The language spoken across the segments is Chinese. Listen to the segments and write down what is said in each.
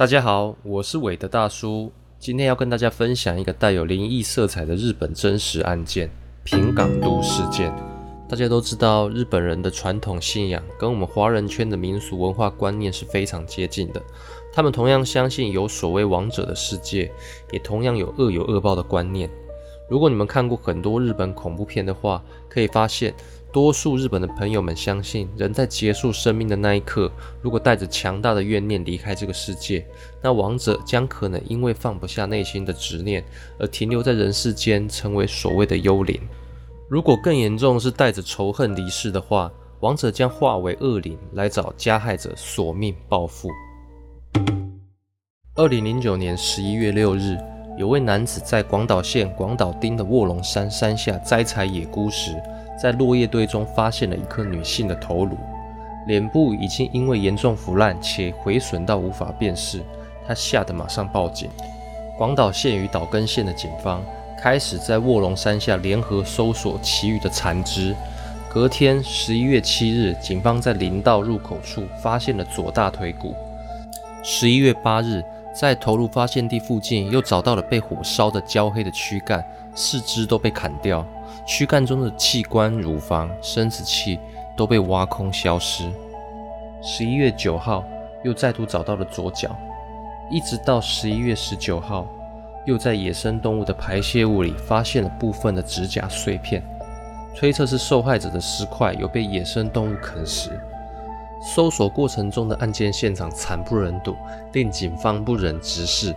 大家好，我是韦德大叔，今天要跟大家分享一个带有灵异色彩的日本真实案件——平港都事件。大家都知道，日本人的传统信仰跟我们华人圈的民俗文化观念是非常接近的。他们同样相信有所谓王者的世界，也同样有恶有恶报的观念。如果你们看过很多日本恐怖片的话，可以发现。多数日本的朋友们相信，人在结束生命的那一刻，如果带着强大的怨念离开这个世界，那亡者将可能因为放不下内心的执念，而停留在人世间，成为所谓的幽灵。如果更严重是带着仇恨离世的话，亡者将化为恶灵来找加害者索命报复。二零零九年十一月六日，有位男子在广岛县广岛町的卧龙山山下摘采野菇时。在落叶堆中发现了一颗女性的头颅，脸部已经因为严重腐烂且毁损到无法辨识，他吓得马上报警。广岛县与岛根县的警方开始在卧龙山下联合搜索其余的残肢。隔天，十一月七日，警方在林道入口处发现了左大腿骨。十一月八日，在头颅发现地附近又找到了被火烧得焦黑的躯干，四肢都被砍掉。躯干中的器官、乳房、生殖器都被挖空消失。十一月九号，又再度找到了左脚，一直到十一月十九号，又在野生动物的排泄物里发现了部分的指甲碎片，推测是受害者的尸块有被野生动物啃食。搜索过程中的案件现场惨不忍睹，令警方不忍直视。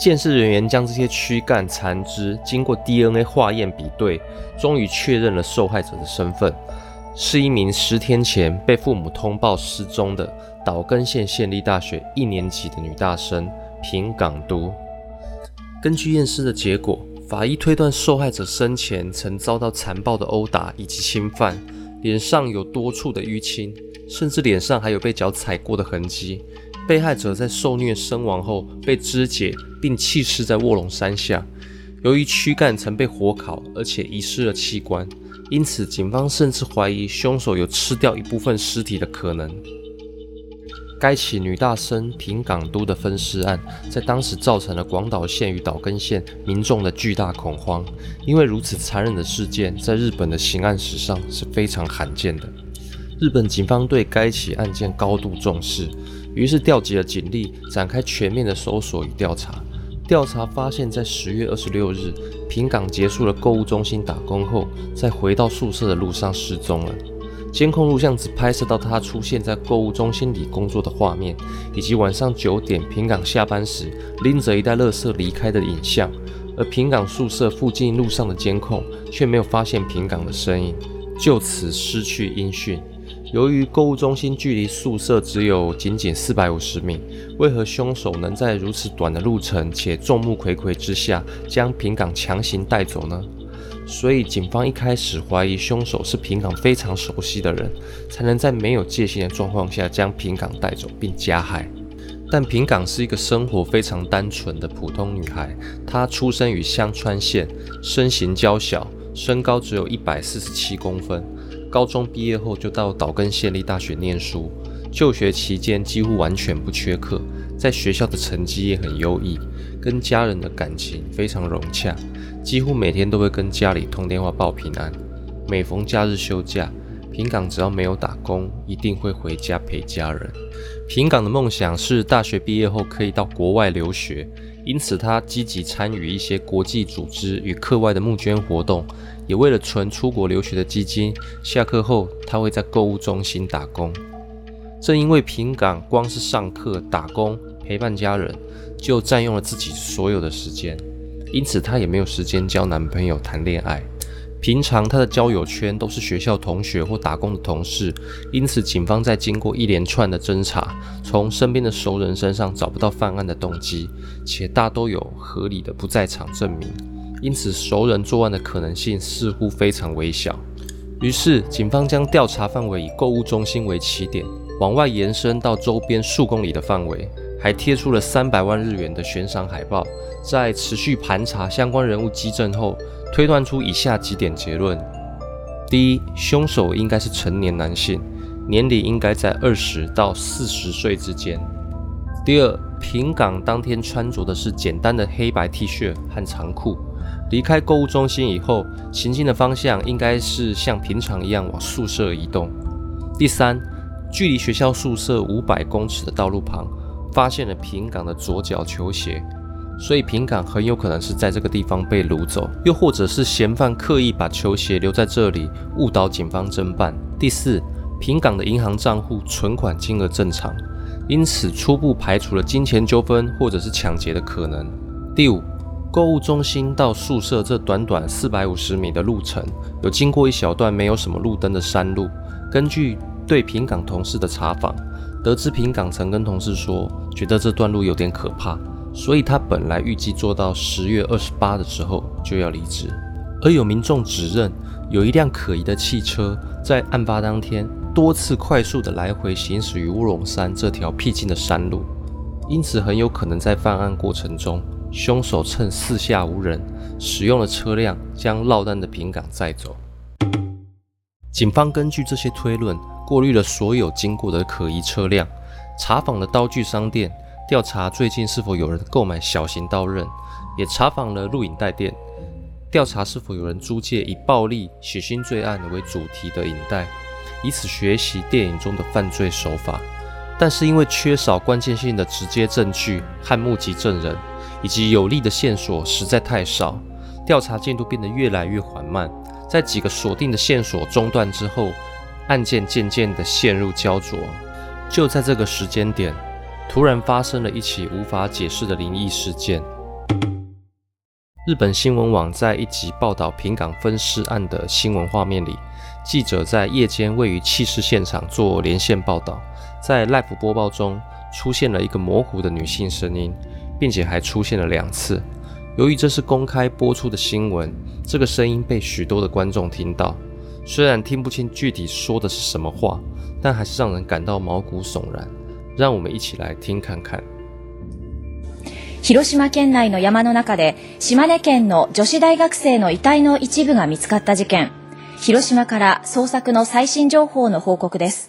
鉴识人员将这些躯干残肢经过 DNA 化验比对，终于确认了受害者的身份，是一名十天前被父母通报失踪的岛根县县立大学一年级的女大生平港都。根据验尸的结果，法医推断受害者生前曾遭到残暴的殴打以及侵犯，脸上有多处的淤青，甚至脸上还有被脚踩过的痕迹。被害者在受虐身亡后被肢解并弃尸在卧龙山下。由于躯干曾被火烤，而且遗失了器官，因此警方甚至怀疑凶手有吃掉一部分尸体的可能。该起女大生平港都的分尸案，在当时造成了广岛县与岛根县民众的巨大恐慌，因为如此残忍的事件在日本的刑案史上是非常罕见的。日本警方对该起案件高度重视。于是调集了警力，展开全面的搜索与调查。调查发现，在十月二十六日，平港结束了购物中心打工后，在回到宿舍的路上失踪了。监控录像只拍摄到他出现在购物中心里工作的画面，以及晚上九点平港下班时拎着一袋垃圾离开的影像。而平港宿舍附近路上的监控却没有发现平港的身影，就此失去音讯。由于购物中心距离宿舍只有仅仅四百五十米，为何凶手能在如此短的路程且众目睽睽之下将平港强行带走呢？所以警方一开始怀疑凶手是平港非常熟悉的人，才能在没有戒心的状况下将平港带走并加害。但平港是一个生活非常单纯的普通女孩，她出生于香川县，身形娇小，身高只有一百四十七公分。高中毕业后就到岛根县立大学念书，就学期间几乎完全不缺课，在学校的成绩也很优异，跟家人的感情非常融洽，几乎每天都会跟家里通电话报平安。每逢假日休假，平港只要没有打工，一定会回家陪家人。平港的梦想是大学毕业后可以到国外留学。因此，他积极参与一些国际组织与课外的募捐活动，也为了存出国留学的基金。下课后，他会在购物中心打工。正因为平港光是上课、打工、陪伴家人，就占用了自己所有的时间，因此他也没有时间交男朋友、谈恋爱。平常他的交友圈都是学校同学或打工的同事，因此警方在经过一连串的侦查，从身边的熟人身上找不到犯案的动机，且大都有合理的不在场证明，因此熟人作案的可能性似乎非常微小。于是警方将调查范围以购物中心为起点，往外延伸到周边数公里的范围，还贴出了三百万日元的悬赏海报。在持续盘查相关人物基证后。推断出以下几点结论：第一，凶手应该是成年男性，年龄应该在二十到四十岁之间；第二，平港当天穿着的是简单的黑白 T 恤和长裤。离开购物中心以后，行进的方向应该是像平常一样往宿舍移动。第三，距离学校宿舍五百公尺的道路旁，发现了平港的左脚球鞋，所以平港很有可能是在这个地方被掳走，又或者是嫌犯刻意把球鞋留在这里，误导警方侦办。第四，平港的银行账户存款金额正常，因此初步排除了金钱纠纷或者是抢劫的可能。第五。购物中心到宿舍这短短四百五十米的路程，有经过一小段没有什么路灯的山路。根据对平港同事的查访，得知平港曾跟同事说，觉得这段路有点可怕，所以他本来预计做到十月二十八的时候就要离职。而有民众指认，有一辆可疑的汽车在案发当天多次快速的来回行驶于乌龙山这条僻静的山路，因此很有可能在犯案过程中。凶手趁四下无人，使用了车辆将落单的平港载走。警方根据这些推论，过滤了所有经过的可疑车辆，查访了刀具商店，调查最近是否有人购买小型刀刃，也查访了录影带店，调查是否有人租借以暴力、血腥罪案为主题的影带，以此学习电影中的犯罪手法。但是因为缺少关键性的直接证据和目击证人。以及有力的线索实在太少，调查进度变得越来越缓慢。在几个锁定的线索中断之后，案件渐渐地陷入焦灼。就在这个时间点，突然发生了一起无法解释的灵异事件。日本新闻网在一集报道平港分尸案的新闻画面里，记者在夜间位于弃尸现场做连线报道，在 live 播报中出现了一个模糊的女性声音。并且还出现了两次。由于这是公开播出的新闻，这个声音被许多的观众听到。虽然听不清具体说的是什么话，但还是让人感到毛骨悚然。让我们一起来听看看。広島県内の山の中で島根県の女子大学生の遺体の一部が見つかった事件。広島から捜索の最新情報の報告です。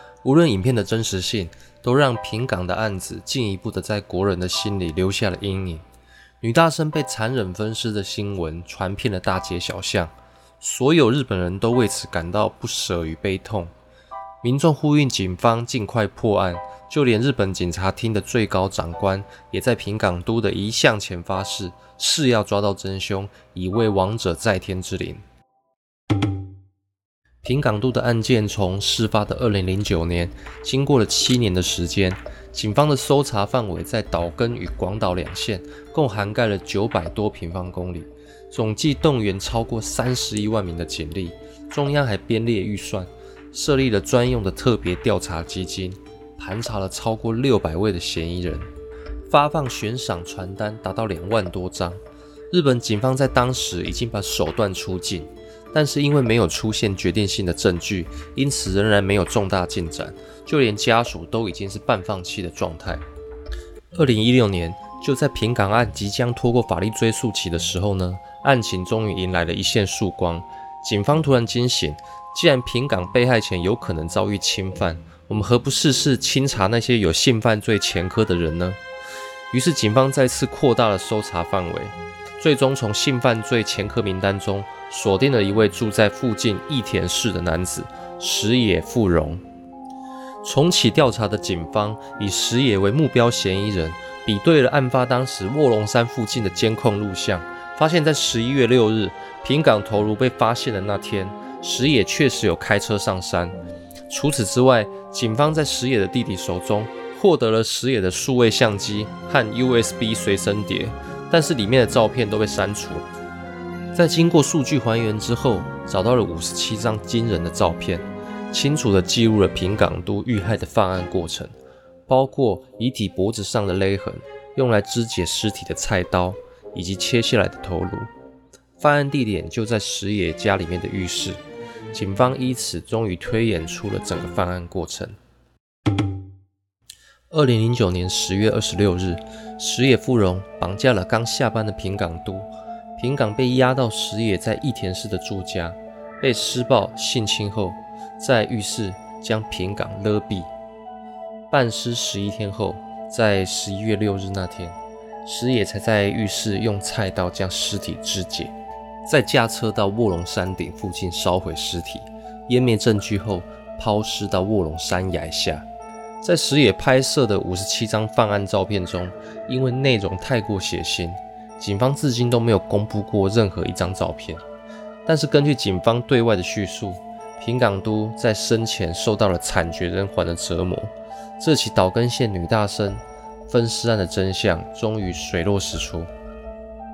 无论影片的真实性，都让平港的案子进一步的在国人的心里留下了阴影。女大生被残忍分尸的新闻传遍了大街小巷，所有日本人都为此感到不舍与悲痛。民众呼吁警方尽快破案，就连日本警察厅的最高长官也在平港都的遗像前发誓，誓要抓到真凶，以为亡者在天之灵。平港度的案件从事发的二零零九年，经过了七年的时间，警方的搜查范围在岛根与广岛两县，共涵盖了九百多平方公里，总计动员超过三十一万名的警力。中央还编列预算，设立了专用的特别调查基金，盘查了超过六百位的嫌疑人，发放悬赏传单达到两万多张。日本警方在当时已经把手段出尽。但是因为没有出现决定性的证据，因此仍然没有重大进展，就连家属都已经是半放弃的状态。二零一六年，就在平港案即将拖过法律追诉期的时候呢，案情终于迎来了一线曙光。警方突然惊醒，既然平港被害前有可能遭遇侵犯，我们何不试试清查那些有性犯罪前科的人呢？于是警方再次扩大了搜查范围。最终从性犯罪前科名单中锁定了一位住在附近益田市的男子石野富荣。重启调查的警方以石野为目标嫌疑人，比对了案发当时卧龙山附近的监控录像，发现，在十一月六日平岗头颅被发现的那天，石野确实有开车上山。除此之外，警方在石野的弟弟手中获得了石野的数位相机和 USB 随身碟。但是里面的照片都被删除。在经过数据还原之后，找到了五十七张惊人的照片，清楚地记录了平港都遇害的犯案过程，包括遗体脖子上的勒痕、用来肢解尸体的菜刀以及切下来的头颅。犯案地点就在石野家里面的浴室，警方依此终于推演出了整个犯案过程。二零零九年十月二十六日，石野富荣绑架了刚下班的平港都，平港被押到石野在益田市的住家，被施暴性侵后，在浴室将平港勒毙。半尸十一天后，在十一月六日那天，石野才在浴室用菜刀将尸体肢解，再驾车到卧龙山顶附近烧毁尸体，湮灭证据后抛尸到卧龙山崖下。在石野拍摄的五十七张犯案照片中，因为内容太过血腥，警方至今都没有公布过任何一张照片。但是根据警方对外的叙述，平港都在生前受到了惨绝人寰的折磨。这起岛根县女大生分尸案的真相终于水落石出。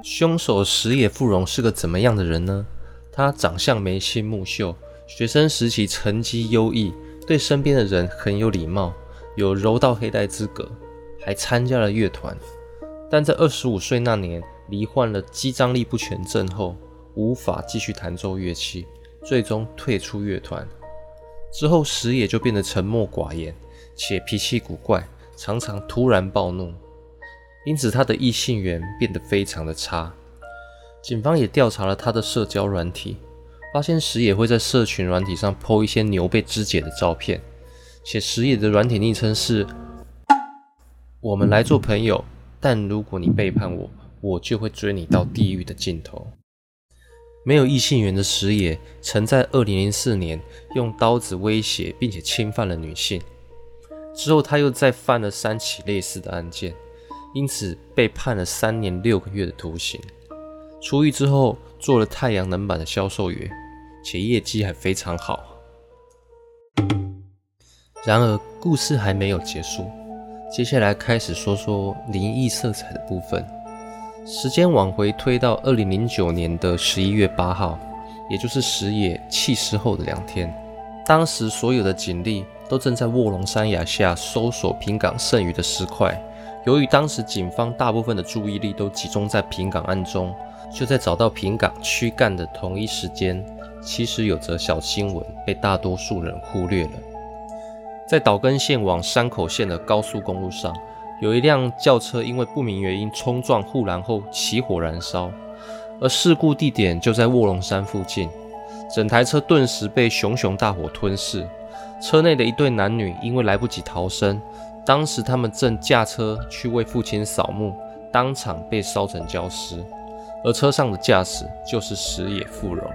凶手石野富荣是个怎么样的人呢？他长相眉清目秀，学生时期成绩优异，对身边的人很有礼貌。有柔道黑带资格，还参加了乐团，但在二十五岁那年罹患了肌张力不全症后，无法继续弹奏乐器，最终退出乐团。之后石野就变得沉默寡言，且脾气古怪，常常突然暴怒，因此他的异性缘变得非常的差。警方也调查了他的社交软体，发现石野会在社群软体上 po 一些牛被肢解的照片。且石野的软体昵称是“我们来做朋友”，但如果你背叛我，我就会追你到地狱的尽头。没有异性缘的石野，曾在2004年用刀子威胁并且侵犯了女性，之后他又再犯了三起类似的案件，因此被判了三年六个月的徒刑。出狱之后做了太阳能板的销售员，且业绩还非常好。然而，故事还没有结束，接下来开始说说灵异色彩的部分。时间往回推到二零零九年的十一月八号，也就是石野弃尸后的两天。当时所有的警力都正在卧龙山崖下搜索平岗剩余的尸块。由于当时警方大部分的注意力都集中在平岗案中，就在找到平岗躯干的同一时间，其实有则小新闻被大多数人忽略了。在岛根县往山口县的高速公路上，有一辆轿车因为不明原因冲撞护栏后起火燃烧，而事故地点就在卧龙山附近。整台车顿时被熊熊大火吞噬，车内的一对男女因为来不及逃生，当时他们正驾车去为父亲扫墓，当场被烧成焦尸。而车上的驾驶就是石野富荣，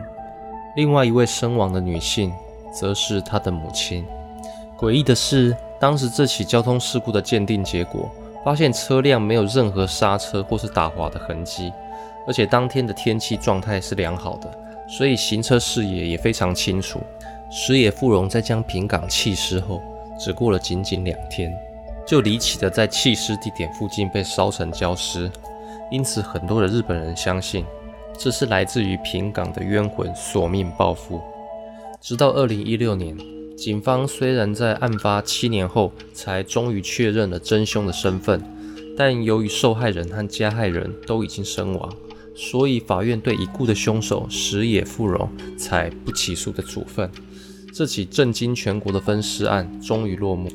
另外一位身亡的女性则是他的母亲。诡异的是，当时这起交通事故的鉴定结果发现车辆没有任何刹车或是打滑的痕迹，而且当天的天气状态是良好的，所以行车视野也非常清楚。石野富荣在将平港弃尸后，只过了仅仅两天，就离奇的在弃尸地点附近被烧成焦尸，因此很多的日本人相信这是来自于平港的冤魂索命报复。直到二零一六年。警方虽然在案发七年后才终于确认了真凶的身份，但由于受害人和加害人都已经身亡，所以法院对已故的凶手石野富荣采不起诉的处分。这起震惊全国的分尸案终于落幕。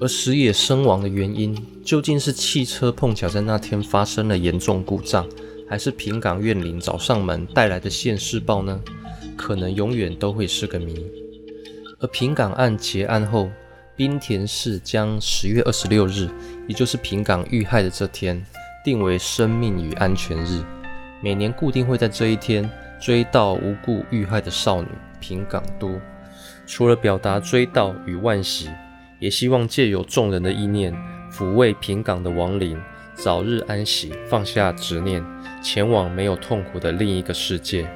而石野身亡的原因究竟是汽车碰巧在那天发生了严重故障，还是平港怨灵找上门带来的现世报呢？可能永远都会是个谜。而平港案结案后，滨田市将十月二十六日，也就是平港遇害的这天，定为生命与安全日。每年固定会在这一天追悼无故遇害的少女平港都。除了表达追悼与万喜，也希望借由众人的意念，抚慰平港的亡灵，早日安息，放下执念，前往没有痛苦的另一个世界。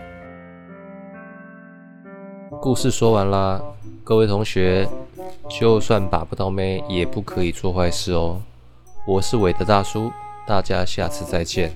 故事说完啦。各位同学，就算把不到妹，也不可以做坏事哦。我是韦德大叔，大家下次再见。